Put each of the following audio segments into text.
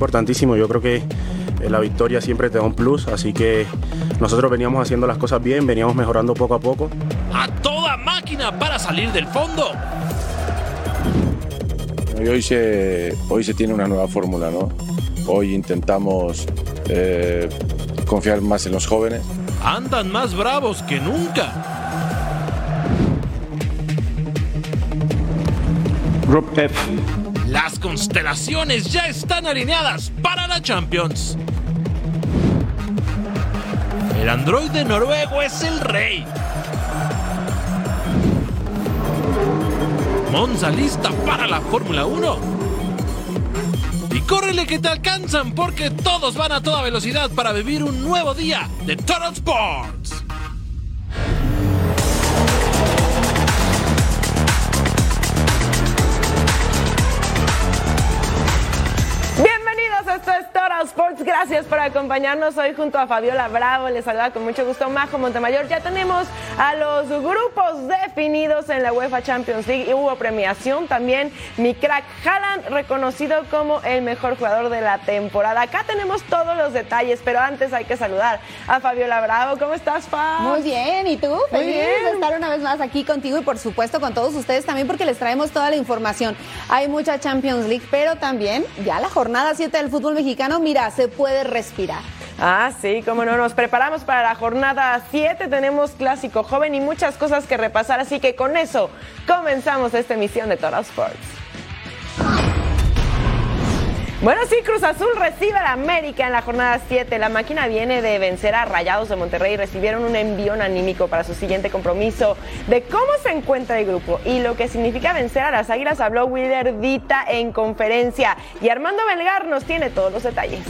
Importantísimo, yo creo que eh, la victoria siempre te da un plus, así que nosotros veníamos haciendo las cosas bien, veníamos mejorando poco a poco. A toda máquina para salir del fondo. Y hoy se, hoy se tiene una nueva fórmula, ¿no? Hoy intentamos eh, confiar más en los jóvenes. Andan más bravos que nunca. Group F. Las constelaciones ya están alineadas para la Champions. El androide noruego es el rey. Monza lista para la Fórmula 1. Y córrele que te alcanzan porque todos van a toda velocidad para vivir un nuevo día de Total Sports. Gracias por acompañarnos hoy junto a Fabiola Bravo. Les saluda con mucho gusto Majo Montemayor. Ya tenemos a los grupos definidos en la UEFA Champions League y hubo premiación también. Mi crack Haaland, reconocido como el mejor jugador de la temporada. Acá tenemos todos los detalles, pero antes hay que saludar a Fabiola Bravo. ¿Cómo estás, Fa? Muy bien, ¿y tú? Muy Feliz bien. de estar una vez más aquí contigo y por supuesto con todos ustedes también porque les traemos toda la información. Hay mucha Champions League, pero también ya la jornada 7 del fútbol mexicano, mira, se puede respirar. Ah, sí, cómo no. Nos preparamos para la jornada 7. Tenemos clásico joven y muchas cosas que repasar. Así que con eso comenzamos esta emisión de Total Sports. Bueno, sí, Cruz Azul recibe a la América en la jornada 7. La máquina viene de vencer a Rayados de Monterrey y recibieron un envión anímico para su siguiente compromiso. De cómo se encuentra el grupo y lo que significa vencer a las Águilas habló Willer Dita en conferencia. Y Armando Melgar nos tiene todos los detalles.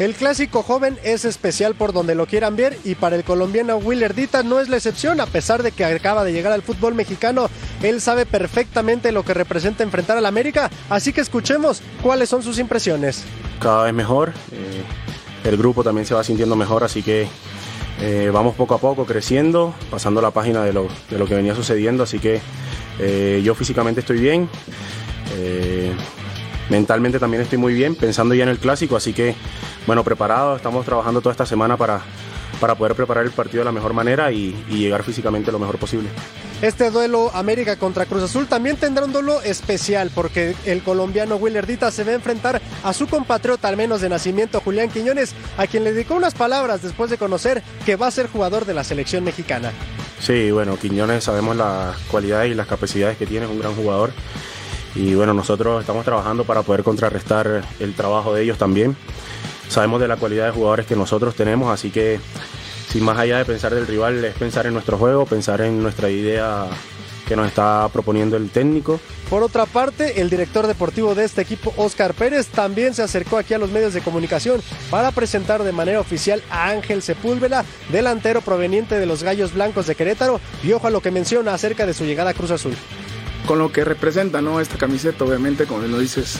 El clásico joven es especial por donde lo quieran ver y para el colombiano Willer Dita no es la excepción, a pesar de que acaba de llegar al fútbol mexicano, él sabe perfectamente lo que representa enfrentar al América, así que escuchemos cuáles son sus impresiones. Cada vez mejor, eh, el grupo también se va sintiendo mejor, así que eh, vamos poco a poco creciendo, pasando la página de lo, de lo que venía sucediendo, así que eh, yo físicamente estoy bien. Mentalmente también estoy muy bien, pensando ya en el clásico, así que bueno, preparado, estamos trabajando toda esta semana para, para poder preparar el partido de la mejor manera y, y llegar físicamente lo mejor posible. Este duelo América contra Cruz Azul también tendrá un duelo especial porque el colombiano Willer Dita se va a enfrentar a su compatriota, al menos de nacimiento, Julián Quiñones, a quien le dedicó unas palabras después de conocer que va a ser jugador de la selección mexicana. Sí, bueno, Quiñones sabemos las cualidades y las capacidades que tiene, es un gran jugador. Y bueno, nosotros estamos trabajando para poder contrarrestar el trabajo de ellos también. Sabemos de la cualidad de jugadores que nosotros tenemos, así que sin más allá de pensar del rival, es pensar en nuestro juego, pensar en nuestra idea que nos está proponiendo el técnico. Por otra parte, el director deportivo de este equipo, Oscar Pérez, también se acercó aquí a los medios de comunicación para presentar de manera oficial a Ángel Sepúlveda, delantero proveniente de los Gallos Blancos de Querétaro, y ojo a lo que menciona acerca de su llegada a Cruz Azul. Con lo que representa ¿no? esta camiseta, obviamente, como lo dices,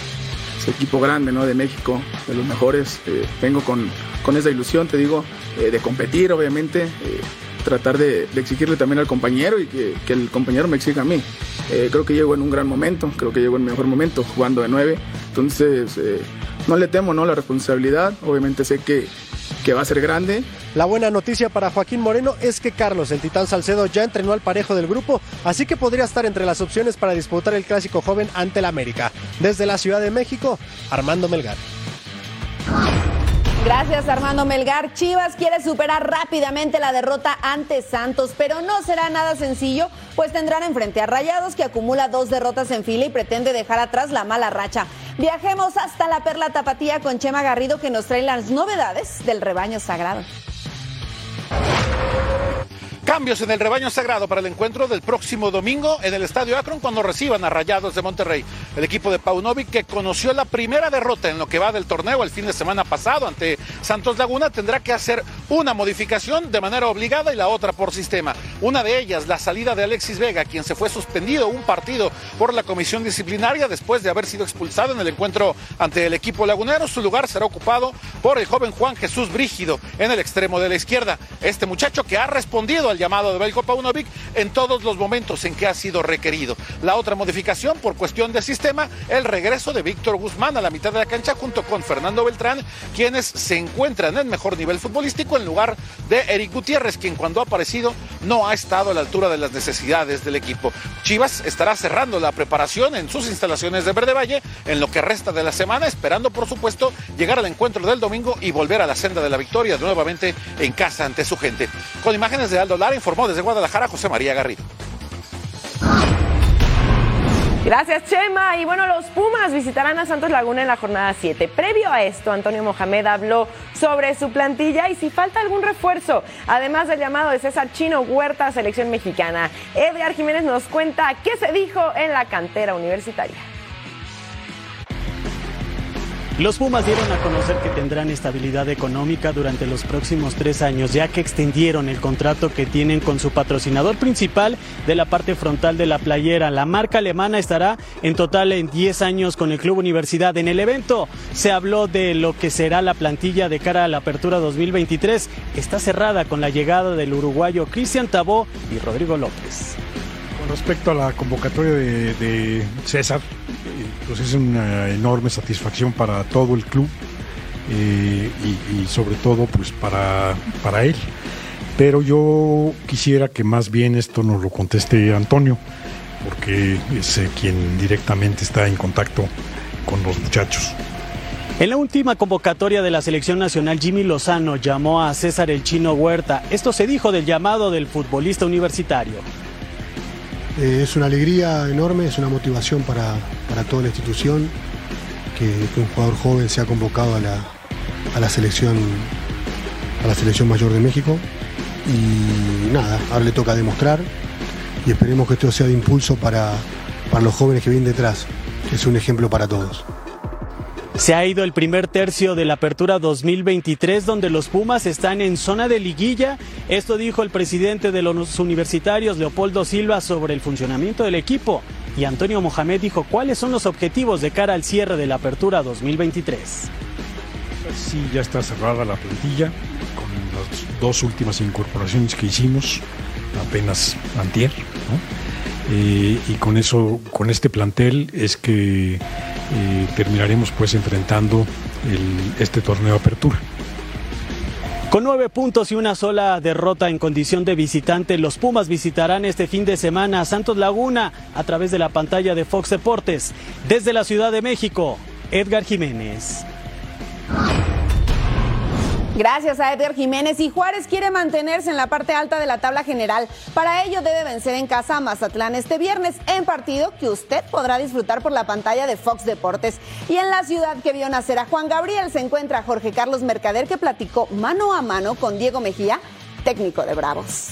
es equipo grande ¿no? de México, de los mejores. Eh, vengo con, con esa ilusión, te digo, eh, de competir, obviamente, eh, tratar de, de exigirle también al compañero y que, que el compañero me exija a mí. Creo que llego en un gran momento, creo que llego en mi mejor momento, jugando de nueve. Entonces, no le temo ¿no? la responsabilidad, obviamente sé que, que va a ser grande, La buena noticia para Joaquín Moreno es que Carlos, el Titán Salcedo, ya entrenó al parejo del grupo, así que podría estar entre las opciones para disputar el clásico joven ante el América. Desde la Ciudad de México, Armando Melgar. Gracias Armando Melgar. Chivas quiere superar rápidamente la derrota ante Santos, pero no será nada sencillo, pues tendrán enfrente a Rayados que acumula dos derrotas en fila y pretende dejar atrás la mala racha. Viajemos hasta la Perla Tapatía con Chema Garrido que nos trae las novedades del rebaño sagrado. Cambios en el rebaño sagrado para el encuentro del próximo domingo en el Estadio Akron cuando reciban a Rayados de Monterrey. El equipo de Paunovic que conoció la primera derrota en lo que va del torneo el fin de semana pasado ante Santos Laguna tendrá que hacer una modificación de manera obligada y la otra por sistema. Una de ellas, la salida de Alexis Vega, quien se fue suspendido un partido por la comisión disciplinaria después de haber sido expulsado en el encuentro ante el equipo lagunero. Su lugar será ocupado por el joven Juan Jesús Brígido en el extremo de la izquierda. Este muchacho que ha respondido al llamado de Belko Paunovic en todos los momentos en que ha sido requerido. La otra modificación por cuestión de sistema, el regreso de Víctor Guzmán a la mitad de la cancha junto con Fernando Beltrán, quienes se encuentran en mejor nivel futbolístico en lugar de Eric Gutiérrez, quien cuando ha aparecido no ha estado a la altura de las necesidades del equipo. Chivas estará cerrando la preparación en sus instalaciones de Verde Valle en lo que resta de la semana, esperando por supuesto llegar al encuentro del domingo y volver a la senda de la victoria nuevamente en casa ante su gente. Con imágenes de Aldo Lara informó desde Guadalajara José María Garrido. Gracias, Chema. Y bueno, los Pumas visitarán a Santos Laguna en la jornada 7. Previo a esto, Antonio Mohamed habló sobre su plantilla y si falta algún refuerzo, además del llamado de César Chino Huerta selección mexicana. Edgar Jiménez nos cuenta qué se dijo en la cantera universitaria. Los Pumas dieron a conocer que tendrán estabilidad económica durante los próximos tres años, ya que extendieron el contrato que tienen con su patrocinador principal de la parte frontal de la playera. La marca alemana estará en total en 10 años con el Club Universidad. En el evento se habló de lo que será la plantilla de cara a la apertura 2023. Está cerrada con la llegada del uruguayo Cristian Tabó y Rodrigo López. Con respecto a la convocatoria de, de César, pues es una enorme satisfacción para todo el club eh, y, y, sobre todo pues para, para él. Pero yo quisiera que más bien esto nos lo conteste Antonio, porque es eh, quien directamente está en contacto con los muchachos. En la última convocatoria de la selección nacional, Jimmy Lozano llamó a César el Chino Huerta. Esto se dijo del llamado del futbolista universitario. Eh, es una alegría enorme, es una motivación para, para toda la institución que, un jugador joven sea convocado a la, a la selección a la selección mayor de México y nada, ahora le toca demostrar y esperemos que esto sea de impulso para, para los jóvenes que vienen detrás, que es un ejemplo para todos. Se ha ido el primer tercio de la apertura 2023 donde los Pumas están en zona de liguilla. Esto dijo el presidente de los universitarios, Leopoldo Silva, sobre el funcionamiento del equipo. Y Antonio Mohamed dijo cuáles son los objetivos de cara al cierre de la apertura 2023. Sí, ya está cerrada la plantilla con las dos últimas incorporaciones que hicimos apenas antier. Eh, y con eso, con este plantel es que eh, terminaremos pues enfrentando este torneo apertura. Con nueve puntos y una sola derrota en condición de visitante, los Pumas visitarán este fin de semana a Santos Laguna a través de la pantalla de Fox Deportes. Desde la Ciudad de México, Edgar Jiménez. Gracias a Edgar Jiménez y Juárez quiere mantenerse en la parte alta de la tabla general. Para ello debe vencer en casa a Mazatlán este viernes en partido que usted podrá disfrutar por la pantalla de Fox Deportes. Y en la ciudad que vio nacer a Juan Gabriel se encuentra Jorge Carlos Mercader que platicó mano a mano con Diego Mejía, técnico de Bravos.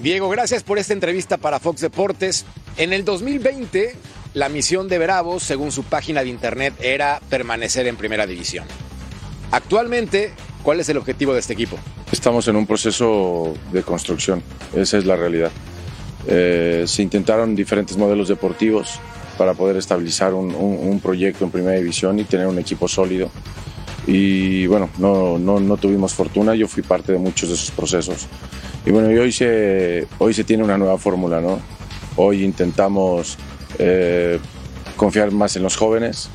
Diego, gracias por esta entrevista para Fox Deportes. En el 2020, la misión de Bravos, según su página de internet, era permanecer en primera división. Actualmente, ¿cuál es el objetivo de este equipo? Estamos en un proceso de construcción, esa es la realidad. Eh, se intentaron diferentes modelos deportivos para poder estabilizar un, un, un, proyecto en primera división y tener un equipo sólido. Y bueno, no, no, no, tuvimos fortuna, yo fui parte de muchos de esos procesos. Y bueno, hoy, se, hoy se tiene una nueva fórmula, ¿no? Hoy intentamos eh, confiar más en los jóvenes.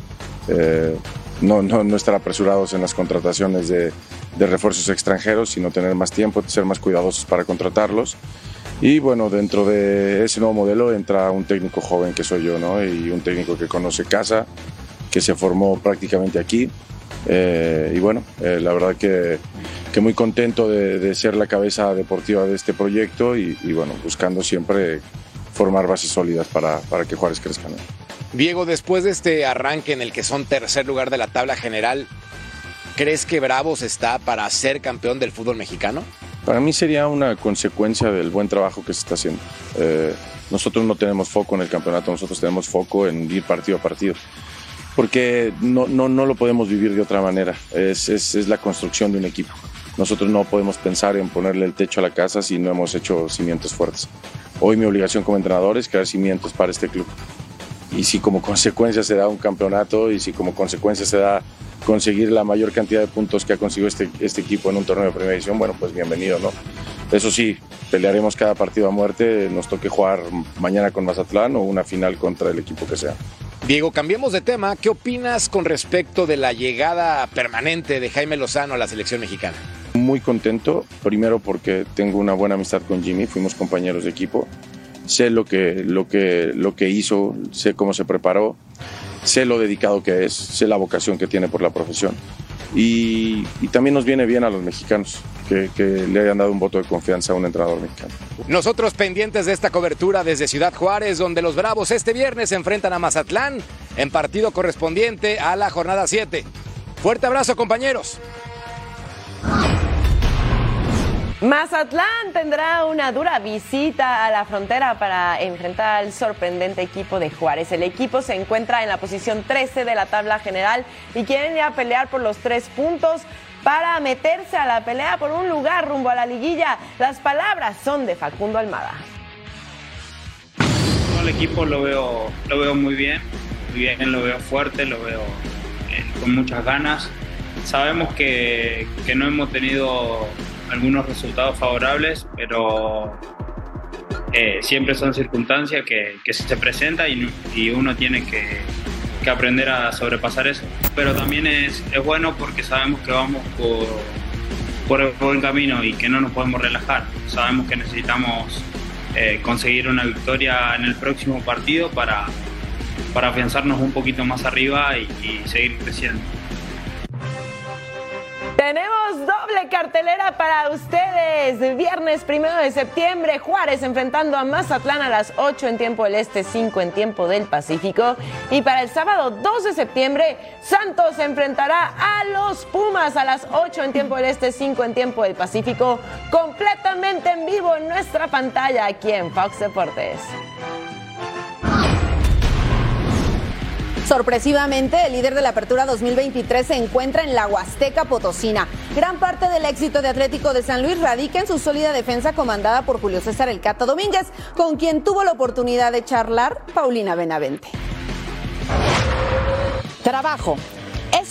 Eh, no, no, no, estar apresurados en las contrataciones de, refuerzos extranjeros, sino tener más tiempo, ser más cuidadosos para contratarlos. Y bueno, dentro de ese nuevo modelo entra un técnico joven que soy yo, ¿no? Y un técnico que conoce casa, que se formó prácticamente aquí Eh, y bueno, eh, la verdad que, que muy contento de, de, ser la cabeza deportiva de este proyecto y, y bueno, buscando siempre formar bases sólidas para, para que Juárez crezca. ¿no? Diego, después de este arranque en el que son tercer lugar de la tabla general, ¿crees que Bravos está para ser campeón del fútbol mexicano? Para mí sería una consecuencia del buen trabajo que se está haciendo. Eh, nosotros no tenemos foco en el campeonato, nosotros tenemos foco en ir partido a partido. Porque no, no, no lo podemos vivir de otra manera. Es, es, es la construcción de un equipo. Nosotros no podemos pensar en ponerle el techo a la casa si no hemos hecho cimientos fuertes. Hoy mi obligación como entrenador es crear cimientos para este club. Y si como consecuencia se da un campeonato y si como consecuencia se da conseguir la mayor cantidad de puntos que ha conseguido este, este equipo en un torneo de primera división, bueno, pues bienvenido, ¿no? Eso sí, pelearemos cada partido a muerte, nos toque jugar mañana con Mazatlán o una final contra el equipo que sea. Diego, cambiemos de tema. ¿Qué opinas con respecto de la llegada permanente de Jaime Lozano a la selección mexicana? Muy contento, primero porque tengo una buena amistad con Jimmy, fuimos compañeros de equipo, sé lo que, lo que, lo que hizo, sé cómo se preparó, sé lo dedicado que es, sé la vocación que tiene por la profesión. Y, también nos viene bien a los mexicanos que, que, le hayan dado un voto de confianza a un entrenador mexicano. Nosotros pendientes de esta cobertura desde Ciudad Juárez, donde los Bravos este viernes se enfrentan a Mazatlán en partido correspondiente a la jornada 7. Fuerte abrazo compañeros. Mazatlán tendrá una dura visita a la frontera para enfrentar al sorprendente equipo de Juárez. El equipo se encuentra en la posición 13 de la tabla general y quieren ya pelear por los tres puntos para meterse a la pelea por un lugar rumbo a la liguilla. Las palabras son de Facundo Almada. El equipo lo veo, lo veo muy bien, muy bien, lo veo fuerte, lo veo eh, con muchas ganas. Sabemos que, que no hemos tenido algunos resultados favorables, pero eh, siempre son circunstancias que, que se presentan y, uno tiene que, aprender a sobrepasar eso. Pero también es, bueno porque sabemos que vamos por, por el buen camino y que no nos podemos relajar. Sabemos que necesitamos eh, conseguir una victoria en el próximo partido para, para afianzarnos un poquito más arriba y seguir creciendo. Tenemos doble cartelera para ustedes. Viernes primero de septiembre, Juárez enfrentando a Mazatlán a las 8 en tiempo del Este, 5 en tiempo del Pacífico. Y para el sábado 2 de septiembre, Santos enfrentará a los Pumas a las 8 en tiempo del Este, 5 en tiempo del Pacífico, completamente en vivo en nuestra pantalla aquí en Fox Deportes. Sorpresivamente, el líder de la Apertura 2023 se encuentra en la Huasteca Potosina. Gran parte del éxito de Atlético de San Luis radica en su sólida defensa comandada por Julio César El Cato Domínguez, con quien tuvo la oportunidad de charlar Paulina Benavente. Trabajo.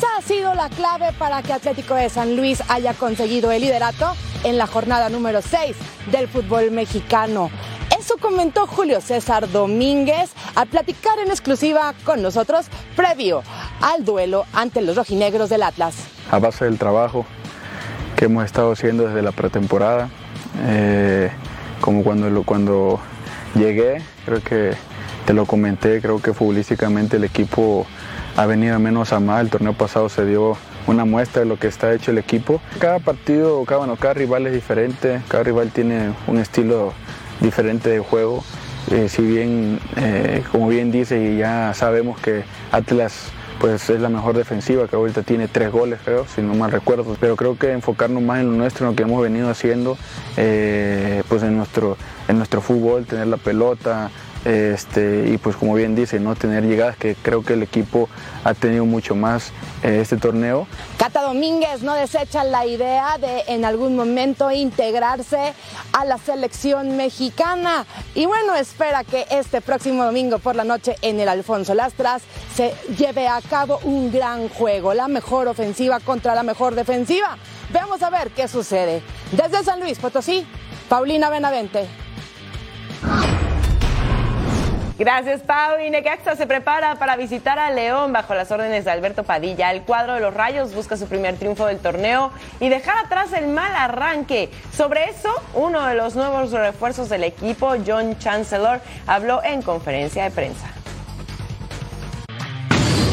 Ha sido la clave para que Atlético de San Luis haya conseguido el liderato en la jornada número 6 del fútbol mexicano. Eso comentó Julio César Domínguez al platicar en exclusiva con nosotros previo al duelo ante los rojinegros del Atlas. A base del trabajo que hemos estado haciendo desde la pretemporada, eh, como cuando, cuando llegué, creo que te lo comenté, creo que futbolísticamente el equipo ha venido menos a mal, el torneo pasado se dio una muestra de lo que está hecho el equipo. Cada partido, cada, bueno, cada rival es diferente, cada rival tiene un estilo diferente de juego. Eh, si bien, eh, como bien dice, y ya sabemos que Atlas pues es la mejor defensiva, que ahorita tiene tres goles, creo, si no mal recuerdo. Pero creo que enfocarnos más en lo nuestro, en lo que hemos venido haciendo, eh, pues en nuestro, en nuestro fútbol, tener la pelota, este, y pues como bien dice, no tener llegadas, que creo que el equipo ha tenido mucho más eh, este torneo. Cata Domínguez no desecha la idea de en algún momento integrarse a la selección mexicana y bueno, espera que este próximo domingo por la noche en el Alfonso Lastras se lleve a cabo un gran juego, la mejor ofensiva contra la mejor defensiva. Veamos a ver qué sucede. Desde San Luis Potosí, Paulina Benavente. Gracias, Pau. Y Necaxa se prepara para visitar a León bajo las órdenes de Alberto Padilla. El cuadro de los Rayos busca su primer triunfo del torneo y dejar atrás el mal arranque. Sobre eso, uno de los nuevos refuerzos del equipo, John Chancellor, habló en conferencia de prensa.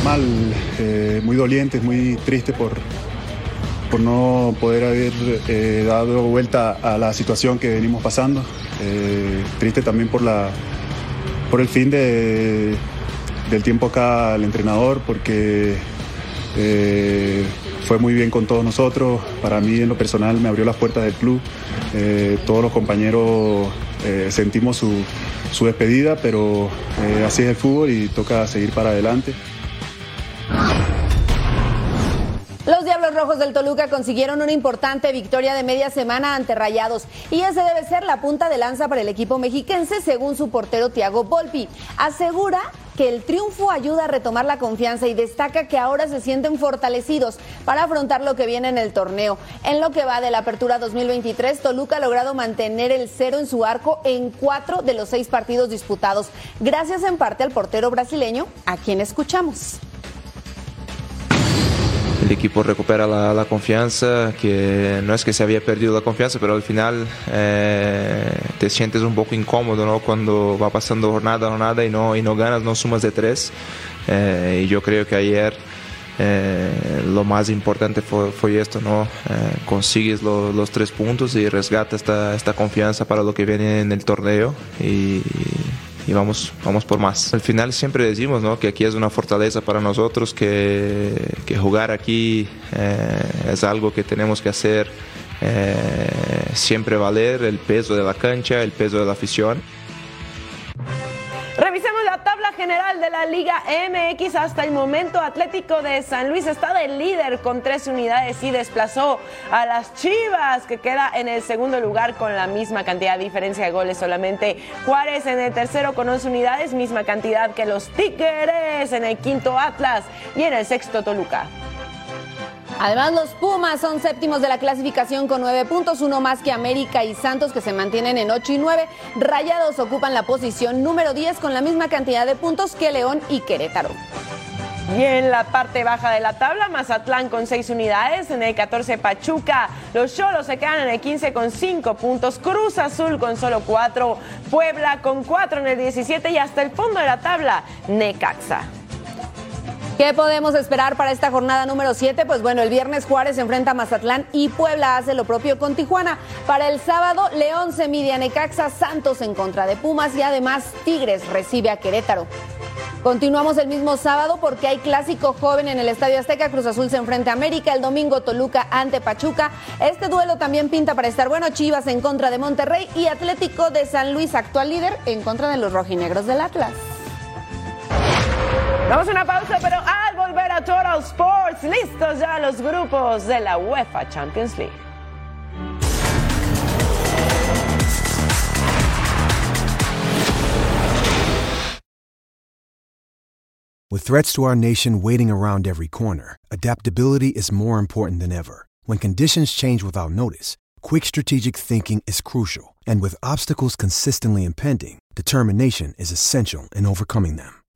mal, eh, muy dolientes, muy tristes por, por no poder haber eh, dado vuelta a la situación que venimos pasando. Eh, triste también por, la, por el fin de, del tiempo acá al entrenador, porque eh, fue muy bien con todos nosotros. Para mí, en lo personal, me abrió las puertas del club. Eh, todos los compañeros eh, sentimos su, su despedida, pero así es el fútbol y toca seguir para adelante. Rojos del Toluca consiguieron una importante victoria de media semana ante Rayados y ese debe ser la punta de lanza para el equipo mexiquense según su portero Thiago Volpi. Asegura que el triunfo ayuda a retomar la confianza y destaca que ahora se sienten fortalecidos para afrontar lo que viene en el torneo. En lo que va de la apertura 2023, Toluca ha logrado mantener el cero en su arco en cuatro de los seis partidos disputados, gracias en parte al portero brasileño, a quien escuchamos. El equipo recupera la, la confianza, que no es que se había perdido la confianza, pero al final eh, te sientes un poco incómodo ¿no? cuando va pasando jornada a jornada y no, y no ganas, no sumas de tres. Eh, y yo creo que ayer eh, lo más importante fue, fue esto, ¿no? Eh, consigues lo- los tres puntos y resgata esta, esta confianza para lo que viene en el torneo y, y vamos, vamos por más. Al final siempre decimos ¿no? que aquí es una fortaleza para nosotros, que, que jugar aquí eh, es algo que tenemos que hacer eh, siempre valer el peso de la cancha, el peso de la afición. De la Liga MX. Hasta el momento, Atlético de San Luis está de líder con 13 unidades y desplazó a las Chivas, que queda en el segundo lugar con la misma cantidad de diferencia de goles solamente. Juárez en el tercero con 11 unidades, misma cantidad que los Tigres. En el quinto, Atlas y en el sexto, Toluca. Además, los Pumas son séptimos de la clasificación con nueve puntos, uno más que América y Santos que se mantienen en 8 y 9. Rayados ocupan la posición número 10 con la misma cantidad de puntos que León y Querétaro. Y en la parte baja de la tabla, Mazatlán con 6 unidades, en el 14 Pachuca, los Cholos se quedan en el 15 con 5 puntos, Cruz Azul con solo 4, Puebla con 4 en el 17 y hasta el fondo de la tabla, Necaxa. ¿Qué podemos esperar para esta jornada número 7? Pues bueno, el viernes Juárez se enfrenta a Mazatlán y Puebla hace lo propio con Tijuana. Para el sábado, León se mide a Necaxa, Santos en contra de Pumas y además Tigres recibe a Querétaro. Continuamos el mismo sábado porque hay clásico joven en el Estadio Azteca. Cruz Azul se enfrenta a América. El domingo Toluca ante Pachuca. Este duelo también pinta para estar bueno. Chivas en contra de Monterrey y Atlético de San Luis, actual líder, en contra de los rojinegros del Atlas. Una pausa, pero al volver a Total Sports, listos ya los grupos de la UEFA Champions League. With threats to our nation waiting around every corner, adaptability is more important than ever. When conditions change without notice, quick strategic thinking is crucial. And with obstacles consistently impending, determination is essential in overcoming them.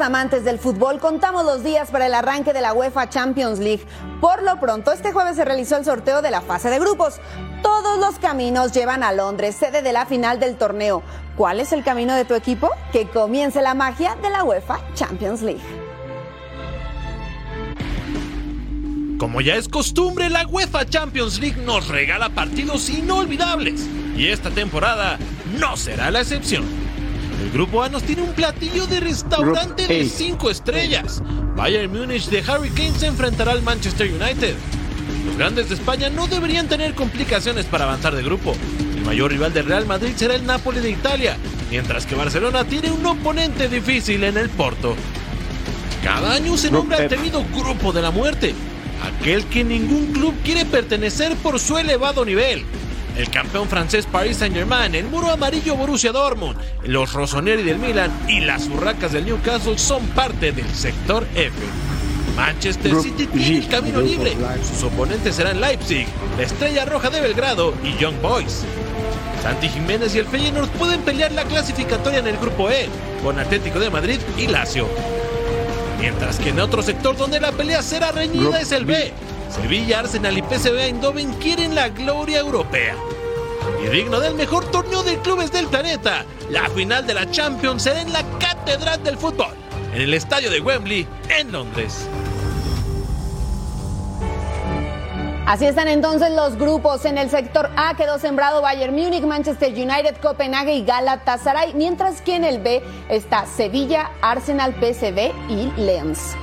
amantes del fútbol contamos los días para el arranque de la UEFA Champions League. Por lo pronto, este jueves se realizó el sorteo de la fase de grupos. Todos los caminos llevan a Londres, sede de la final del torneo. ¿Cuál es el camino de tu equipo? Que comience la magia de la UEFA Champions League. Como ya es costumbre, la UEFA Champions League nos regala partidos inolvidables. Y esta temporada no será la excepción. El grupo A nos tiene un platillo de restaurante de 5 estrellas. Bayern Múnich de Harry Kane se enfrentará al Manchester United. Los grandes de España no deberían tener complicaciones para avanzar de grupo. El mayor rival del Real Madrid será el Napoli de Italia, mientras que Barcelona tiene un oponente difícil en el Porto. Cada año se nombra el temido Grupo de la Muerte, aquel que ningún club quiere pertenecer por su elevado nivel. El campeón francés Paris Saint-Germain, el muro amarillo Borussia Dortmund, los Rossoneri del Milan y las urracas del Newcastle son parte del sector F. Manchester City tiene el camino libre. Sus oponentes serán Leipzig, la Estrella Roja de Belgrado y Young Boys. Santi Jiménez y el Feyenoord pueden pelear la clasificatoria en el grupo E, con Atlético de Madrid y Lazio. Mientras que en otro sector donde la pelea será reñida es el B. Sevilla, Arsenal y PSV Eindhoven quieren la gloria europea. Y digno del mejor torneo de clubes del planeta, la final de la Champions será en la Catedral del Fútbol, en el estadio de Wembley, en Londres. Así están entonces los grupos. En el sector A quedó sembrado Bayern Múnich, Manchester United, Copenhague y Galatasaray, mientras que en el B está Sevilla, Arsenal, PSV y Lens.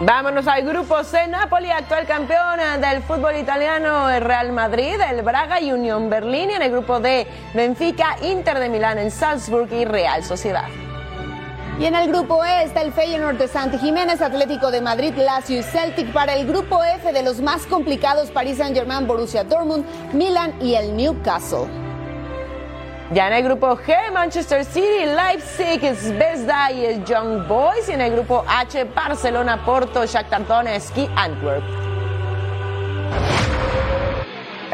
Vámonos al grupo C, Napoli, actual campeón del fútbol italiano, el Real Madrid, el Braga y Unión Berlín. Y en el grupo D, Benfica, Inter de Milán en Salzburg y Real Sociedad. Y en el grupo E está el Feyenoord de Santi Jiménez, Atlético de Madrid, Lazio y Celtic. Para el grupo F de los más complicados, Paris Saint-Germain, Borussia Dortmund, Milan y el Newcastle. Ya en el grupo G, Manchester City, Leipzig, Zvezda y el Young Boys. Y en el grupo H, Barcelona, Porto, Shakhtar Donetsk y Antwerp.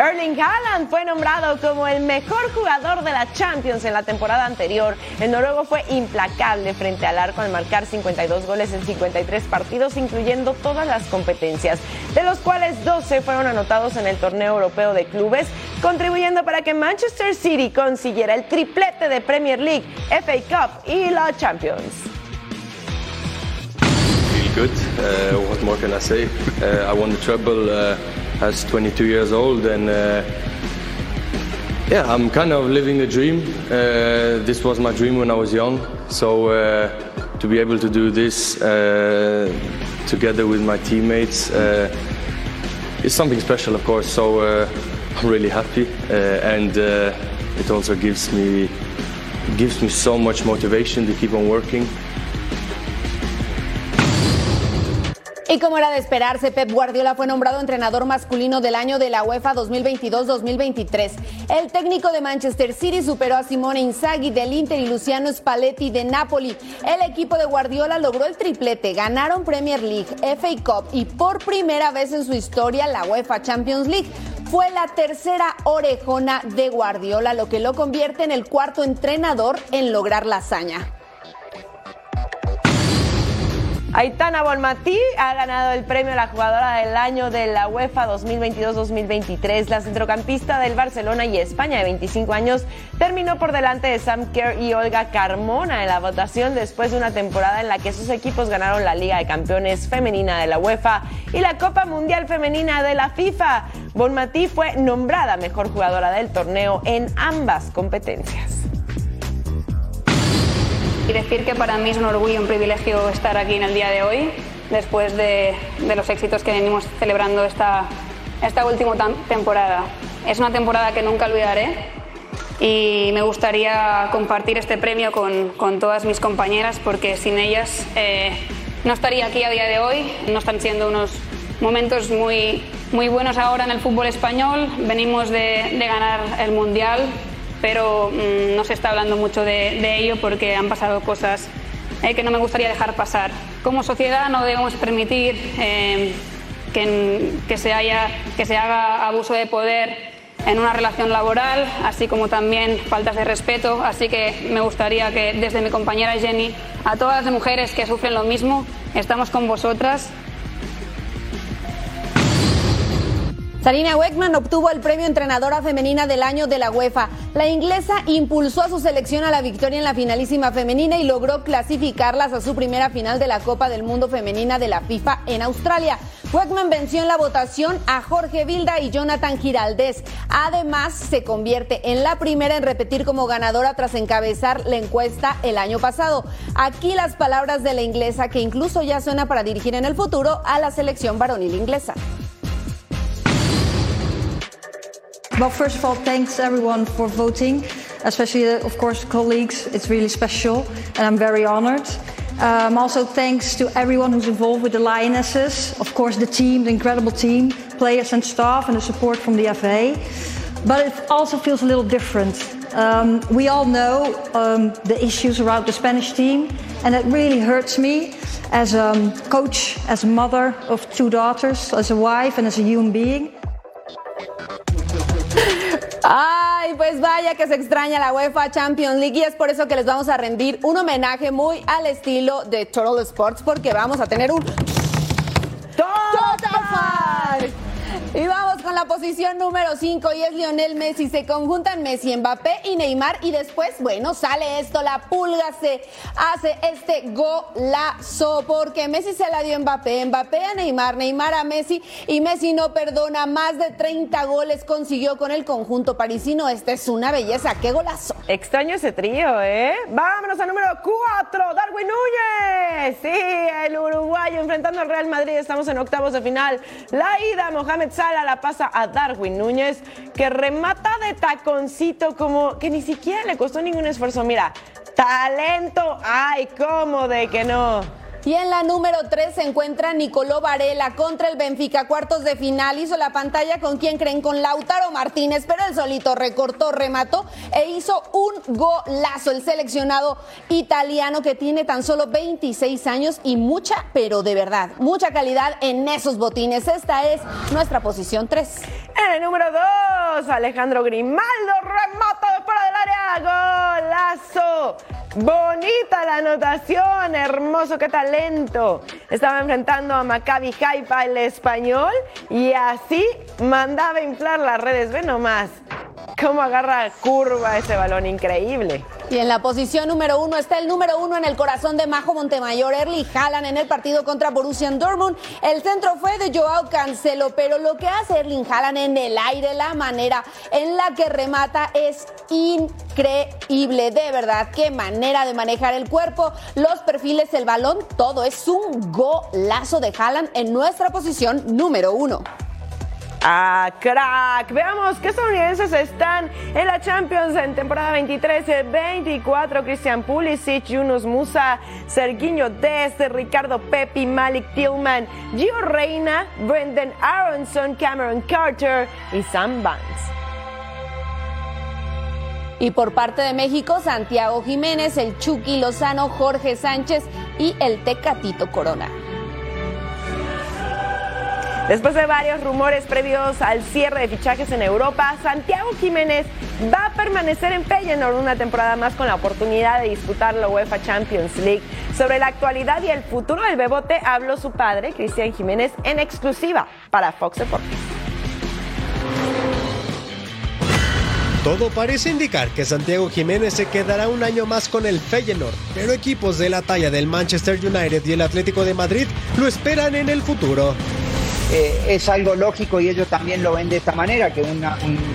Erling Haaland fue nombrado como el mejor jugador de la Champions en la temporada anterior. El noruego fue implacable frente al arco al marcar 52 goles en 53 partidos, incluyendo todas las competencias, de los cuales 12 fueron anotados en el torneo europeo de clubes, contribuyendo para que Manchester City consiguiera el triplete de Premier League, FA Cup y la Champions. good. Uh, what more can I say? Uh, I won the treble uh, as 22 years old, and uh, yeah, I'm kind of living the dream. Uh, this was my dream when I was young, so uh, to be able to do this together with my teammates is something special, of course. So I'm really happy, uh, and uh, it also gives me gives me so much motivation to keep on working. Y como era de esperarse, Pep Guardiola fue nombrado entrenador masculino del año de la UEFA 2022-2023. El técnico de Manchester City superó a Simone Inzaghi del Inter y Luciano Spalletti de Napoli. El equipo de Guardiola logró el triplete, ganaron Premier League, FA Cup y por primera vez en su historia la UEFA Champions League. Fue la tercera orejona de Guardiola, lo que lo convierte en el cuarto entrenador en lograr la hazaña. Aitana Bonmatí ha ganado el premio a la jugadora del año de la UEFA 2022-2023. La centrocampista del Barcelona y España de 25 años terminó por delante de Sam Kerr y Olga Carmona en la votación después de una temporada en la que sus equipos ganaron la Liga de Campeones Femenina de la UEFA y la Copa Mundial Femenina de la FIFA. Bonmatí fue nombrada mejor jugadora del torneo en ambas competencias. Y decir que para mí es un orgullo, un privilegio estar aquí en el día de hoy, después de, de los éxitos que venimos celebrando esta, esta última temporada. Es una temporada que nunca olvidaré y me gustaría compartir este premio con, con todas mis compañeras porque sin ellas eh, no estaría aquí a día de hoy. No están siendo unos momentos muy, muy buenos ahora en el fútbol español. Venimos de, de ganar el Mundial, pero mm, no se está hablando mucho de, ello porque han pasado cosas eh, que no me gustaría dejar pasar. Como sociedad no debemos permitir eh, que se haya, que se haga abuso de poder en una relación laboral, así como también faltas de respeto. Así que me gustaría que desde mi compañera Jenny, a todas las mujeres que sufren lo mismo, estamos con vosotras Sarina Weckman obtuvo el premio Entrenadora Femenina del Año de la UEFA. La inglesa impulsó a su selección a la victoria en la finalísima femenina y logró clasificarlas a su primera final de la Copa del Mundo Femenina de la FIFA en Australia. Weckman venció en la votación a Jorge Vilda y Jonathan Giraldez. Además, se convierte en la primera en repetir como ganadora tras encabezar la encuesta el año pasado. Aquí las palabras de la inglesa que incluso ya suena para dirigir en el futuro a la selección varonil inglesa. Well, first of all, thanks everyone for voting, especially, uh, of course, colleagues. It's really special, and I'm very honored. Um, also, thanks to everyone who's involved with the Lionesses, of course, the team, the incredible team, players and staff, and the support from the FA. But it also feels a little different Um, we all know um, the issues around the Spanish team, and it really hurts me as a coach, as a mother of two daughters, as a wife, and as a human being. Ay, pues vaya que se extraña la UEFA Champions League y es por eso que les vamos a rendir un homenaje muy al estilo de Total Sports porque vamos a tener un Total. Y vamos con la posición número 5 y es Lionel Messi. Se conjuntan Messi, Mbappé y Neymar y después, bueno, sale esto, la pulga se hace este golazo porque Messi se la dio a Mbappé, Mbappé a Neymar, Neymar a Messi y Messi no perdona, más de 30 goles consiguió con el conjunto parisino. Esta es una belleza, qué golazo. Extraño ese trío, ¿eh? Vámonos al número 4, Darwin Núñez. Sí, el uruguayo enfrentando al Real Madrid. Estamos en octavos de final. La ida, Mohamed Salah la pasa a Darwin Núñez, que remata de taconcito como que ni siquiera le costó ningún esfuerzo. Mira, talento, ay, cómo de que no. Y en la número 3 se encuentra Nicoló Varela contra el Benfica, cuartos de final. Hizo la pantalla con quien creen, con Lautaro Martínez, pero el solito recortó, remató e hizo un golazo. El seleccionado italiano que tiene tan solo 26 años y mucha, pero de verdad, mucha calidad en esos botines. Esta es nuestra posición 3. En el número 2, Alejandro Grimaldo remata de fuera del área. Golazo. Bonita la anotación, hermoso, qué talento. Estaba enfrentando a Maccabi Haifa, el español, y así mandaba inflar las redes. Ve nomás cómo agarra curva ese balón, increíble. Y en la posición número uno está el número uno en el corazón de Majo Montemayor, Erling Haaland en el partido contra Borussia Dortmund. El centro fue de Joao Cancelo, pero lo que hace Erling Haaland en el aire, la manera en la que remata es increíble. De verdad, qué manera de manejar el cuerpo, los perfiles, el balón, todo es un golazo de Haaland en nuestra posición número uno. Ah, crack. Veamos qué estadounidenses están en la Champions en temporada 23-24. Christian Pulisic, Yunus Musa, Serginho Dest, Ricardo Pepi, Malik Tillman, Gio Reina, Brendan Aronson, Cameron Carter y Sam Banks. Y por parte de México, Santiago Jiménez, el Chucky Lozano, Jorge Sánchez y el Tecatito Corona. Después de varios rumores previos al cierre de fichajes en Europa, Santiago Jiménez va a permanecer en Feyenoord una temporada más con la oportunidad de disputar la UEFA Champions League. Sobre la actualidad y el futuro del Bebote habló su padre, Cristian Jiménez, en exclusiva para Fox Deportes. Todo parece indicar que Santiago Jiménez se quedará un año más con el Feyenoord, pero equipos de la talla del Manchester United y el Atlético de Madrid lo esperan en el futuro. Eh, es algo lógico y ellos también lo ven de esta manera, que un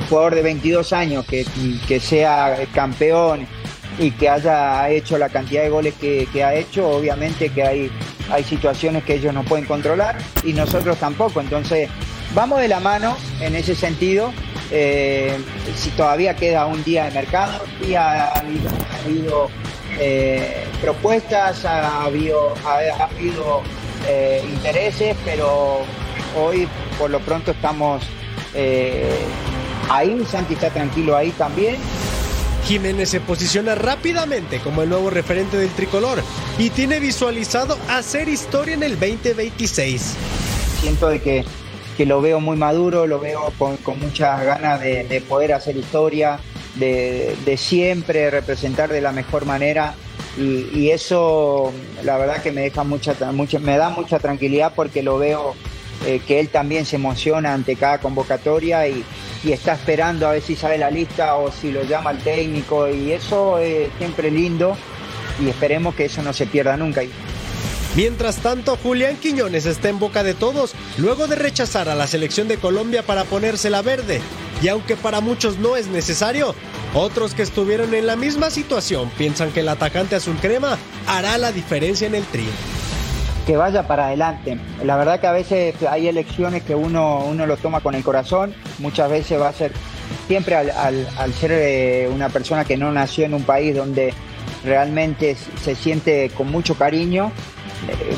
jugador de 22 años que, que, sea campeón y que haya hecho la cantidad de goles que, que, ha hecho, obviamente que hay, hay situaciones que ellos no pueden controlar y nosotros tampoco. Entonces, vamos de la mano en ese sentido. Eh, si todavía queda un día de mercado, ha habido, ha habido eh, propuestas, ha habido, ha, habido intereses, pero hoy por lo pronto estamos eh, ahí, Santi está tranquilo ahí también. Jiménez se posiciona rápidamente como el nuevo referente del tricolor y tiene visualizado hacer historia en el 2026. Siento de que, que lo veo muy maduro, lo veo con, muchas ganas de, poder hacer historia, de, siempre representar de la mejor manera. Y, eso la verdad que me deja mucha, me da mucha tranquilidad porque lo veo eh, que él también se emociona ante cada convocatoria y, está esperando a ver si sale la lista o si lo llama el técnico y eso es siempre lindo y esperemos que eso no se pierda nunca. Mientras tanto, Julián Quiñones está en boca de todos luego de rechazar a la selección de Colombia para ponérsela verde. Y aunque para muchos no es necesario, otros que estuvieron en la misma situación piensan que el atacante azul crema hará la diferencia en el trío que vaya para adelante. La verdad que a veces hay elecciones que uno, uno lo toma con el corazón, muchas veces va a ser, siempre al, ser eh, una persona que no nació en un país donde realmente se siente con mucho cariño,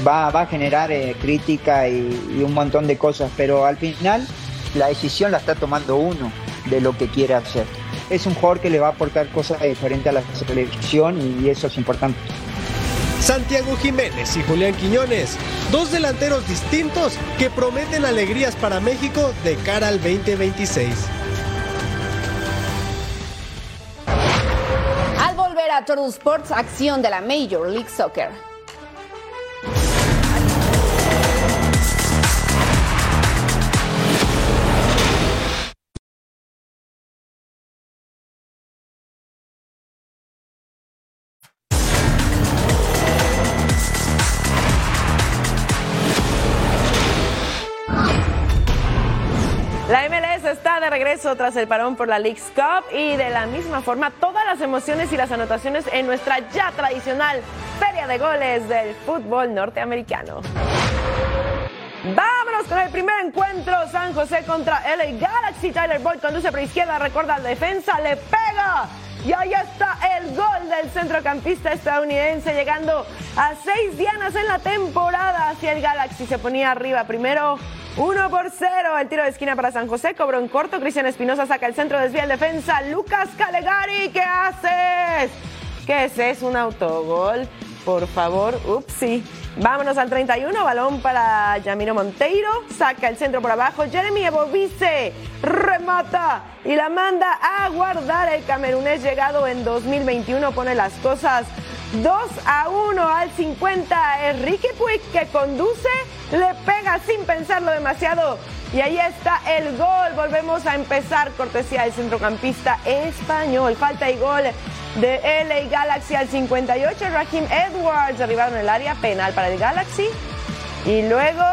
va, va, a generar eh, crítica y, un montón de cosas, pero al final la decisión la está tomando uno de lo que quiere hacer. es un jugador que le va a aportar cosas diferentes a la selección y eso es importante. Santiago Jiménez y Julián Quiñones, dos delanteros distintos que prometen alegrías para México de cara al 2026. Al volver a Total Sports, acción de la Major League Soccer. Regreso tras el parón por la League's Cup y de la misma forma todas las emociones y las anotaciones en nuestra ya tradicional feria de goles del fútbol norteamericano. Vámonos con el primer encuentro. San José contra LA Galaxy. Tyler Boyd conduce por izquierda, recorda la defensa, le pega. Y ahí está el gol del centrocampista estadounidense llegando a seis dianas en la temporada hacia el Galaxy. Se ponía arriba primero 1 por 0. El tiro de esquina para San José. Cobró en corto. Cristian Espinosa saca el centro, desvía el defensa. Lucas Calegari, ¿qué haces? ¿Qué es? ¿Es un autogol? Por favor, upsi. Vámonos al 31, balón para Yamiro Monteiro, saca el centro por abajo, Jeremy Ebovice remata y la manda a guardar. El camerunés llegado en 2021 pone las cosas 2 a 1 al 50. Enrique Puig que conduce, le pega sin pensarlo demasiado. Y ahí está el gol. Volvemos a empezar. Cortesía del centrocampista español. Falta y gol de LA Galaxy al 58. Raheem Edwards arribaron el área penal para el Galaxy. Y luego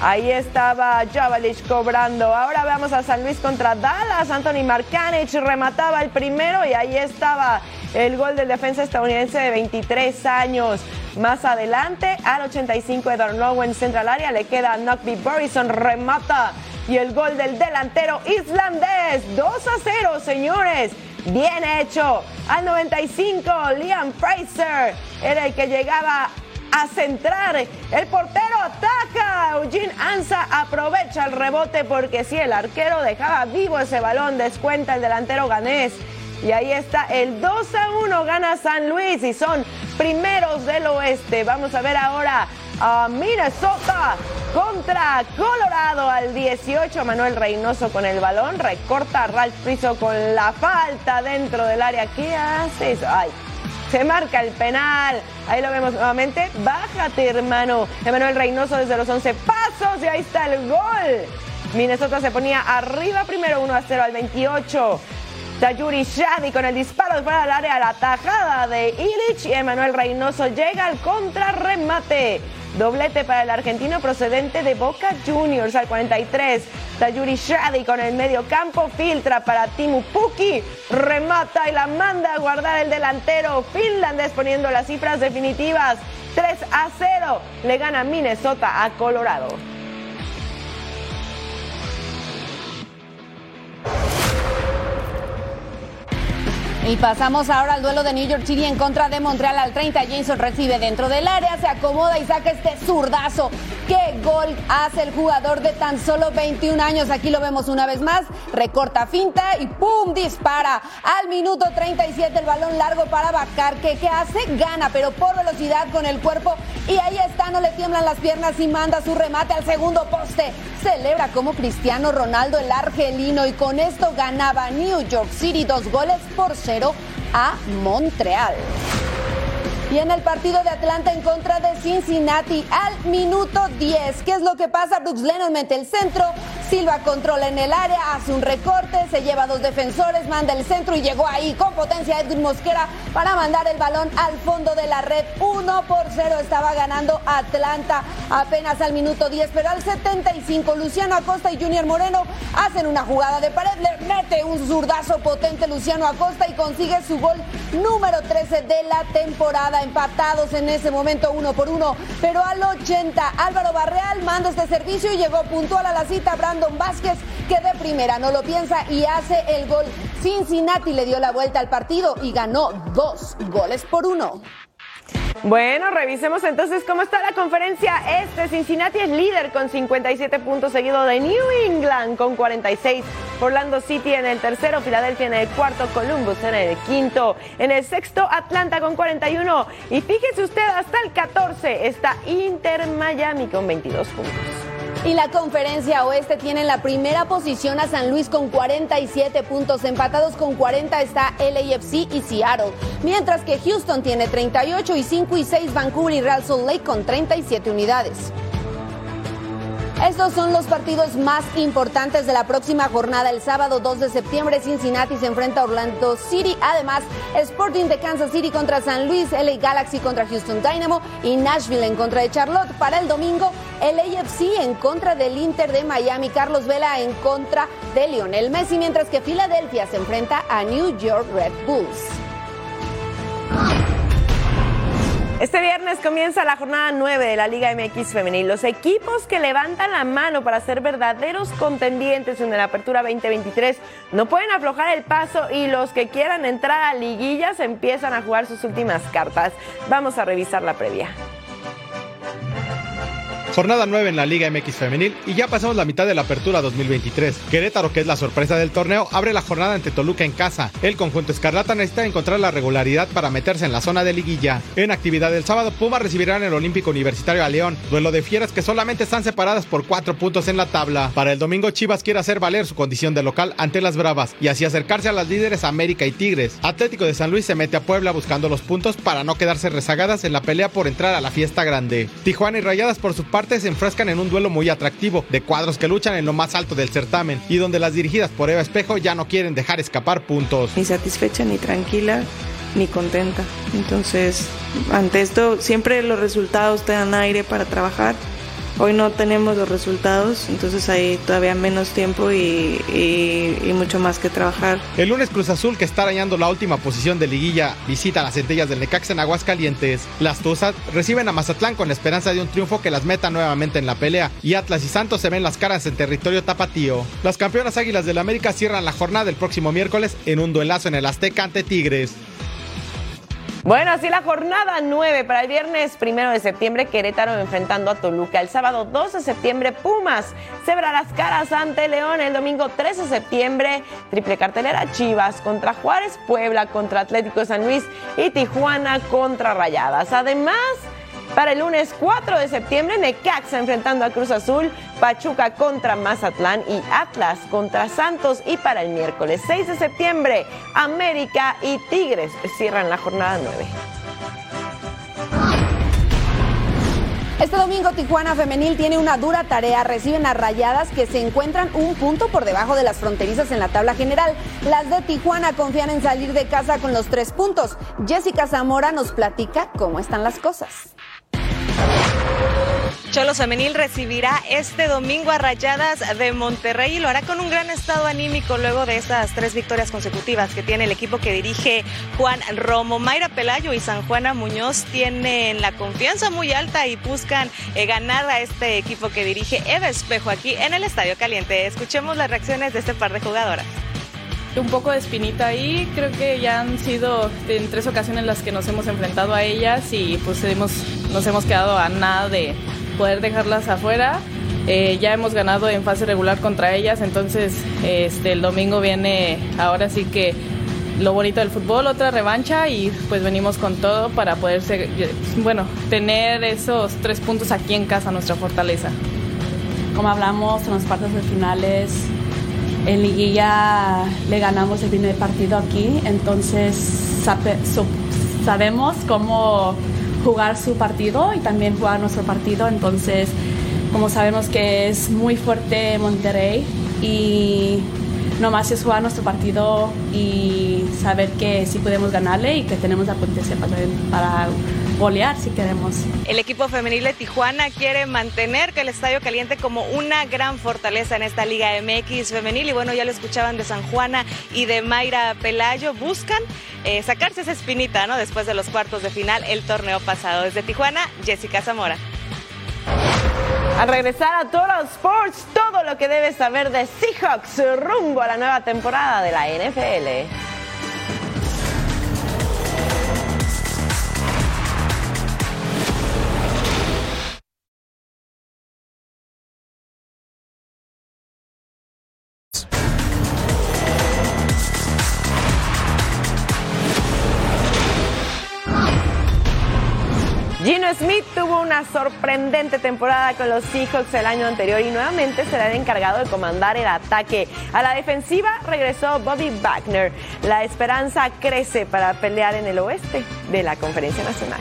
ahí estaba Javalich cobrando. Ahora veamos a San Luis contra Dallas. Anthony Markanich remataba el primero y ahí estaba el gol del defensa estadounidense de 23 años. Más adelante, al 85, Edward Lowen centra al área, le queda Knockby Burrison, remata. Y el gol del delantero islandés, 2 a 0, señores. Bien hecho. Al 95, Liam Fraser era el que llegaba a centrar. El portero ataca. Eugene Ansa aprovecha el rebote porque si el arquero dejaba vivo ese balón, descuenta el delantero ganés. Y ahí está el 2 a 1, gana San Luis y son primeros del oeste. Vamos a ver ahora a Minnesota contra Colorado al 18. Manuel Reynoso con el balón, recorta a Ralph Priso con la falta dentro del área. ¿Qué haces? Ay, se marca el penal. Ahí lo vemos nuevamente. Bájate, hermano. Emanuel Reynoso desde los 11 pasos y ahí está el gol. Minnesota se ponía arriba primero 1 a 0 al 28. Tayuri Shadi con el disparo fuera del área, la tajada de Illich y Emanuel Reynoso llega al contrarremate. Doblete para el argentino procedente de Boca Juniors al 43. Tayuri Shadi con el medio campo filtra para Timu Puki. Remata y la manda a guardar el delantero finlandés poniendo las cifras definitivas. 3 a 0. Le gana Minnesota a Colorado. Y pasamos ahora al duelo de New York City en contra de Montreal al 30. Jameson recibe dentro del área, se acomoda y saca este zurdazo. ¡Qué gol hace el jugador de tan solo 21 años! Aquí lo vemos una vez más. Recorta finta y ¡pum! Dispara. Al minuto 37 el balón largo para Bacar. que ¿Qué hace? Gana, pero por velocidad con el cuerpo. Y ahí está, no le tiemblan las piernas y manda su remate al segundo poste. Celebra como Cristiano Ronaldo el argelino y con esto ganaba New York City dos goles por cero a Montreal. Y en el partido de Atlanta en contra de Cincinnati al minuto 10. ¿Qué es lo que pasa? Brooks Lennon mete el centro, Silva controla en el área, hace un recorte, se lleva dos defensores, manda el centro y llegó ahí con potencia Edwin Mosquera para mandar el balón al fondo de la red. 1 por 0 estaba ganando Atlanta apenas al minuto 10, pero al 75 Luciano Acosta y Junior Moreno hacen una jugada de pared, mete un zurdazo potente Luciano Acosta y consigue su gol número 13 de la temporada. Empatados en ese momento uno por uno, pero al 80 Álvaro Barreal manda este servicio y llegó puntual a la cita Brandon Vázquez que de primera no lo piensa y hace el gol. Cincinnati le dio la vuelta al partido y ganó dos goles por uno. Bueno, revisemos entonces cómo está la conferencia este. Cincinnati es líder con 57 puntos, seguido de New England con 46. Orlando City en el tercero, Filadelfia en el cuarto, Columbus en el quinto, en el sexto, Atlanta con 41. Y fíjese usted, hasta el 14 está Inter Miami con 22 puntos. Y la conferencia oeste tiene en la primera posición a San Luis con 47 puntos. Empatados con 40 está LAFC y Seattle. Mientras que Houston tiene 38 y 5 y 6 Vancouver y Real Salt Lake con 37 unidades. Estos son los partidos más importantes de la próxima jornada. El sábado 2 de septiembre, Cincinnati se enfrenta a Orlando City. Además, Sporting de Kansas City contra San Luis, LA Galaxy contra Houston Dynamo y Nashville en contra de Charlotte. Para el domingo, el AFC en contra del Inter de Miami, Carlos Vela en contra de Lionel Messi, mientras que Filadelfia se enfrenta a New York Red Bulls. Este viernes comienza la jornada 9 de la Liga MX Femenil. Los equipos que levantan la mano para ser verdaderos contendientes en la Apertura 2023 no pueden aflojar el paso y los que quieran entrar a liguillas empiezan a jugar sus últimas cartas. Vamos a revisar la previa. Jornada 9 en la Liga MX Femenil y ya pasamos la mitad de la apertura 2023. Querétaro, que es la sorpresa del torneo, abre la jornada ante Toluca en casa. El conjunto escarlata necesita encontrar la regularidad para meterse en la zona de liguilla. En actividad del sábado, Puma recibirá en el Olímpico Universitario a León, duelo de fieras que solamente están separadas por cuatro puntos en la tabla. Para el domingo, Chivas quiere hacer valer su condición de local ante las Bravas y así acercarse a las líderes América y Tigres. Atlético de San Luis se mete a Puebla buscando los puntos para no quedarse rezagadas en la pelea por entrar a la fiesta grande. Tijuana y Rayadas por su parte se enfrascan en un duelo muy atractivo de cuadros que luchan en lo más alto del certamen y donde las dirigidas por Eva Espejo ya no quieren dejar escapar puntos. Ni satisfecha, ni tranquila, ni contenta. Entonces, ante esto, siempre los resultados te dan aire para trabajar Hoy no tenemos los resultados, entonces hay todavía menos tiempo y, mucho más que trabajar. El lunes Cruz Azul, que está arañando la última posición de liguilla, visita las centellas del Necaxa en Aguascalientes. Las Tuzas reciben a Mazatlán con la esperanza de un triunfo que las meta nuevamente en la pelea. Y Atlas y Santos se ven las caras en territorio tapatío. Las campeonas Águilas del América cierran la jornada el próximo miércoles en un duelazo en el Azteca ante Tigres. Bueno, así la jornada 9 para el viernes primero de septiembre, Querétaro enfrentando a Toluca. El sábado 2 de septiembre, Pumas se verá las caras ante León. El domingo 3 de septiembre, triple cartelera Chivas contra Juárez, Puebla contra Atlético San Luis y Tijuana contra Rayadas. Además, para el lunes 4 de septiembre, Necaxa enfrentando a Cruz Azul, Pachuca contra Mazatlán y Atlas contra Santos. Y para el miércoles 6 de septiembre, América y Tigres cierran la jornada 9. Este domingo Tijuana Femenil tiene una dura tarea. Reciben a Rayadas que se encuentran un punto por debajo de las fronterizas en la tabla general. Las de Tijuana confían en salir de casa con los tres puntos. Jessica Zamora nos platica cómo están las cosas. Cholos Femenil recibirá este domingo a Rayadas de Monterrey y lo hará con un gran estado anímico luego de estas tres victorias consecutivas que tiene el equipo que dirige Juan Romo. Mayra Pelayo y San Juana Muñoz tienen la confianza muy alta y buscan eh, ganar a este equipo que dirige Eva Espejo aquí en el Estadio Caliente. Escuchemos las reacciones de este par de jugadoras un poco de espinita ahí. Creo que ya han sido en tres ocasiones las que nos hemos enfrentado a ellas y pues hemos, nos hemos quedado a nada de poder dejarlas afuera. Eh, ya hemos ganado en fase regular contra ellas, entonces este, el domingo viene ahora sí que lo bonito del fútbol, otra revancha y pues venimos con todo para poder ser, bueno, tener esos tres puntos aquí en casa, nuestra fortaleza. Como hablamos en las partes de finales, en liguilla le ganamos el primer partido aquí, entonces sabe, sabemos cómo jugar su partido y también jugar nuestro partido, entonces como sabemos que es muy fuerte Monterrey y nomás es jugar nuestro partido y saber que sí podemos ganarle y que tenemos la potencia para, para golear si queremos. El equipo femenil de Tijuana quiere mantener que el Estadio Caliente como una gran fortaleza en esta Liga MX femenil y bueno, ya lo escuchaban de San Juana y de Mayra Pelayo, buscan eh, sacarse esa espinita, ¿no? Después de los cuartos de final el torneo pasado. Desde Tijuana, Jessica Zamora. Al regresar a Toro Sports, todo lo que debes saber de Seahawks rumbo a la nueva temporada de la NFL. Sorprendente temporada con los Seahawks el año anterior y nuevamente será el encargado de comandar el ataque. A la defensiva regresó Bobby Wagner. La esperanza crece para pelear en el oeste de la Conferencia Nacional.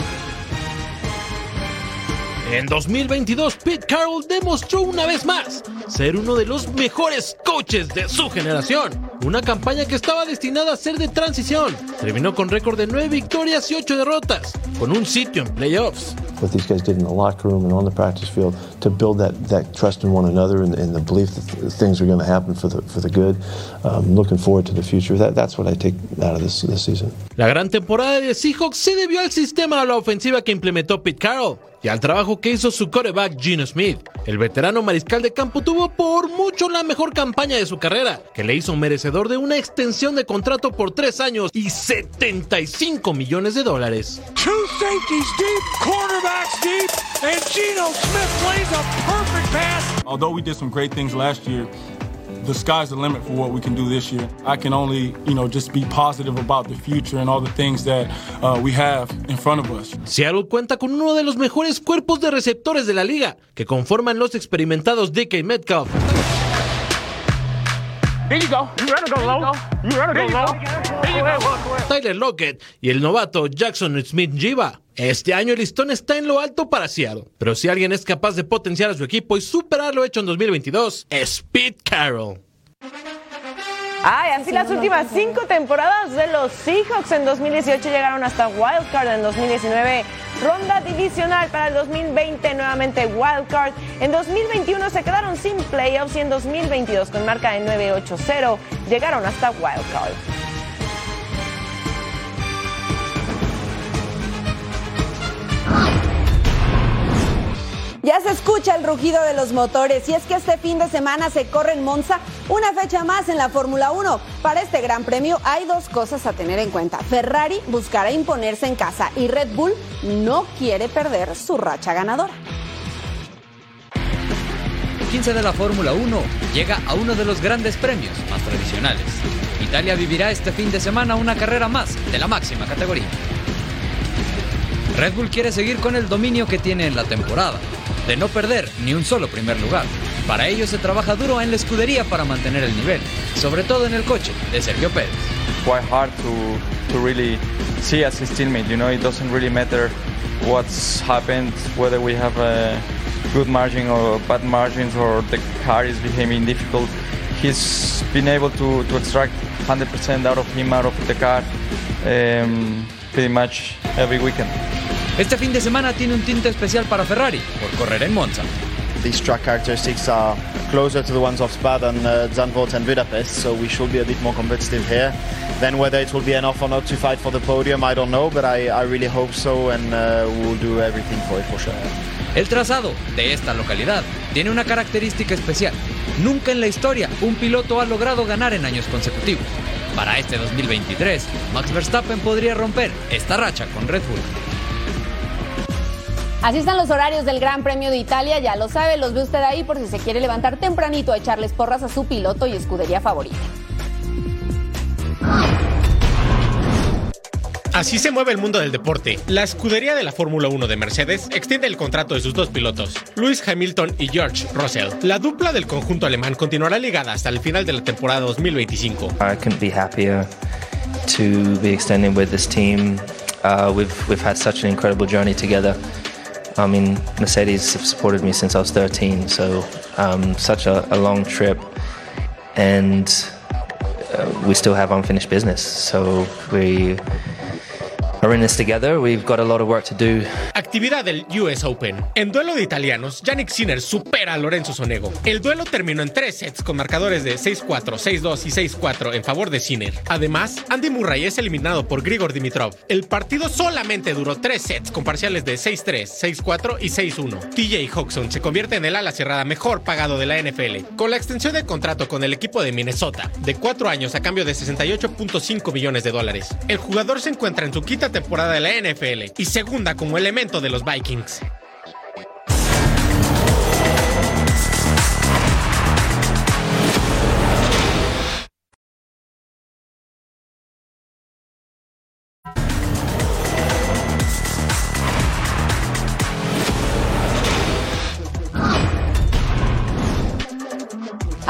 En 2022, Pete Carroll demostró una vez más ser uno de los mejores coaches de su generación. Una campaña que estaba destinada a ser de transición. Terminó con récord de 9 victorias y 8 derrotas, con un sitio en playoffs. what these guys did in the locker room and on the practice field to build that, that trust in one another and, and the belief that th- things are going to happen for the, for the good. Um, looking forward to the future. That, that's what I take out of this, this season. La gran temporada de Seahawks se debió al sistema a la ofensiva que implementó Pete Carroll y al trabajo que hizo su quarterback Gino Smith. El veterano mariscal de campo tuvo por mucho la mejor campaña de su carrera, que le hizo merecedor de una extensión de contrato por tres años y 75 millones de dólares. Two safeties deep, quarterbacks deep, and Geno Smith plays a perfect pass. Although we did some great things last year, the sky's the limit for what we can do this year. I can only, you know, just be positive about the future and all the things that uh, we have in front of us. Seattle cuenta con uno de los mejores cuerpos de receptores de la liga, que conforman los experimentados DK Metcalf. Tyler Lockett y el novato Jackson Smith Jiva. Este año el listón está en lo alto para Seattle, pero si alguien es capaz de potenciar a su equipo y superar lo hecho en 2022, es Pete Carroll. Ay, así las últimas cinco temporadas de los Seahawks en 2018 llegaron hasta Wildcard en 2019, ronda divisional para el 2020 nuevamente Wildcard. En 2021 se quedaron sin playoffs y en 2022 con marca de 9-8-0 llegaron hasta Wildcard. Ya se escucha el rugido de los motores y es que este fin de semana se corre en Monza una fecha más en la Fórmula 1. Para este gran premio hay dos cosas a tener en cuenta. Ferrari buscará imponerse en casa y Red Bull no quiere perder su racha ganadora. 15 de la Fórmula 1 llega a uno de los grandes premios más tradicionales. Italia vivirá este fin de semana una carrera más de la máxima categoría. Red Bull quiere seguir con el dominio que tiene en la temporada, de no perder ni un solo primer lugar. Para ello se trabaja duro en la escudería para mantener el nivel, sobre todo en el coche de Sergio Pérez. quite hard to to really see as his teammate. You know, it doesn't really matter what's happened, whether we have a good margin or bad margins, or the car is behaving difficult. He's been able to, to extract 100% out of him, out of the car, um, pretty much every weekend. Este fin de semana tiene un tinte especial para Ferrari por correr en Monza. These track characteristics are closer to the ones of Spa than uh, Zandvoort and Budapest, so we should be a bit more competitive here. Then whether it will be enough or not to fight for the podium, I don't know, but I, I really hope so, and uh, we'll do everything for it for sure. El trazado de esta localidad tiene una característica especial. Nunca en la historia un piloto ha logrado ganar en años consecutivos. Para este 2023, Max Verstappen podría romper esta racha con Red Bull. Así están los horarios del Gran Premio de Italia, ya lo sabe, los ve usted ahí por si se quiere levantar tempranito a echarles porras a su piloto y escudería favorita. Así se mueve el mundo del deporte. La escudería de la Fórmula 1 de Mercedes extiende el contrato de sus dos pilotos, Lewis Hamilton y George Russell. La dupla del conjunto alemán continuará ligada hasta el final de la temporada 2025. I couldn't be happier to be extending with this team. Uh, we've we've had such an incredible journey together. I mean, Mercedes have supported me since I was 13, so um, such a, a long trip, and uh, we still have unfinished business. So we Actividad del US Open. En duelo de italianos, Yannick Sinner supera a Lorenzo Sonego. El duelo terminó en tres sets con marcadores de 6-4, 6-2 y 6-4 en favor de Sinner. Además, Andy Murray es eliminado por Grigor Dimitrov. El partido solamente duró tres sets con parciales de 6-3, 6-4 y 6-1. TJ Hawkson se convierte en el ala cerrada mejor pagado de la NFL. Con la extensión de contrato con el equipo de Minnesota, de cuatro años a cambio de 68.5 millones de dólares. El jugador se encuentra en su quinta temporada de la NFL y segunda como elemento de los Vikings.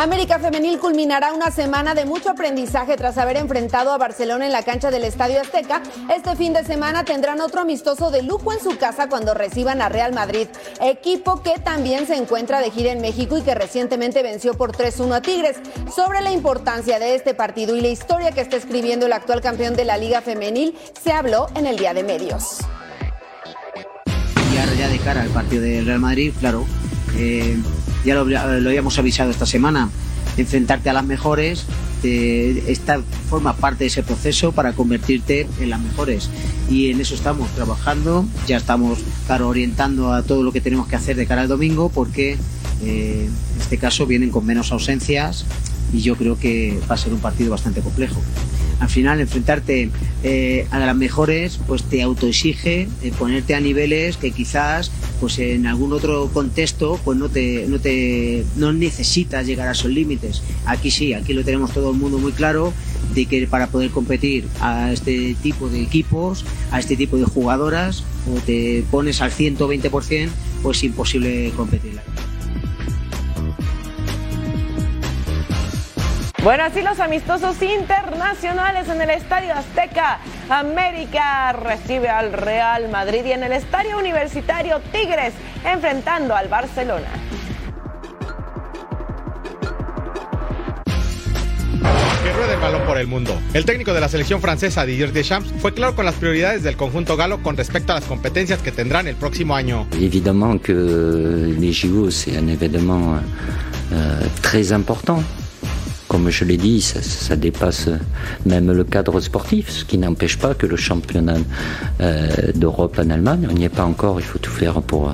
América Femenil culminará una semana de mucho aprendizaje tras haber enfrentado a Barcelona en la cancha del Estadio Azteca. Este fin de semana tendrán otro amistoso de lujo en su casa cuando reciban a Real Madrid, equipo que también se encuentra de gira en México y que recientemente venció por 3-1 a Tigres. Sobre la importancia de este partido y la historia que está escribiendo el actual campeón de la Liga Femenil, se habló en el Día de Medios. Ya de cara al partido del Real Madrid, claro, eh, ya lo, habíamos avisado esta semana, enfrentarte a las mejores, eh, esta forma parte de ese proceso para convertirte en las mejores. Y en eso estamos trabajando, ya estamos, claro, orientando a todo lo que tenemos que hacer de cara al domingo, porque eh, en este caso vienen con menos ausencias y yo creo que va a ser un partido bastante complejo al final enfrentarte eh, a las mejores pues te autoexige eh, ponerte a niveles que quizás pues en algún otro contexto pues no te no te no necesitas llegar a esos límites. Aquí sí aquí lo tenemos todo el mundo muy claro de que para poder competir a este tipo de equipos a este tipo de jugadoras o te pones al 120% pues es imposible competir Bueno, así los amistosos internacionales en el Estadio Azteca. América recibe al Real Madrid y en el Estadio Universitario Tigres enfrentando al Barcelona. Que ruede el balón por el mundo. El técnico de la selección francesa, Didier Deschamps, fue claro con las prioridades del conjunto galo con respecto a las competencias que tendrán el próximo año. Évidemment que les JO, c'est un événement euh, très important. Comme je l'ai dit, ça, dépasse même le cadre sportif, ce qui n'empêche pas que le championnat euh, d'Europe en Allemagne, on n'y est pas encore, il faut tout faire pour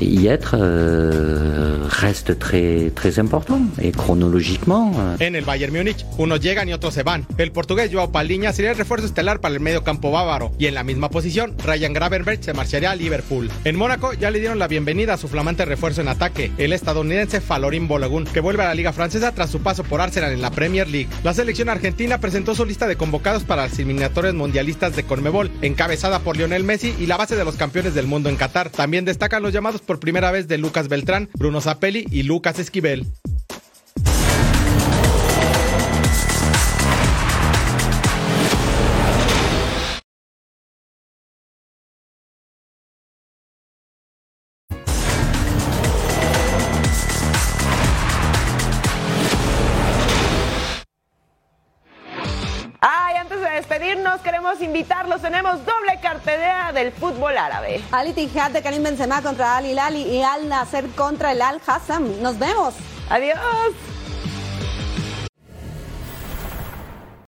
y être, euh, reste très, très important. Et chronologiquement... En el Bayern Múnich, unos llegan y otros se van. El portugués Joao Palhinha sería el refuerzo estelar para el medio campo bávaro. Y en la misma posición, Ryan Gravenberch se marcharía a Liverpool. En Mónaco ya le dieron la bienvenida a su flamante refuerzo en ataque, el estadounidense Falorín Bologun, que vuelve a la Liga Francesa tras su paso por Arsenal en la Premier League. La selección argentina presentó su lista de convocados para las eliminatorias mundialistas de Conmebol, encabezada por Lionel Messi y la base de los campeones del mundo en Qatar. También destacan los llamados por primera vez de Lucas Beltrán, Bruno Zapelli y Lucas Esquivel. Queremos invitarlos. Tenemos doble cartelera del fútbol árabe. Al Ittihad de Karim Benzema contra Al Hilal y Al Nasser contra el Al Hassam. Nos vemos. Adiós.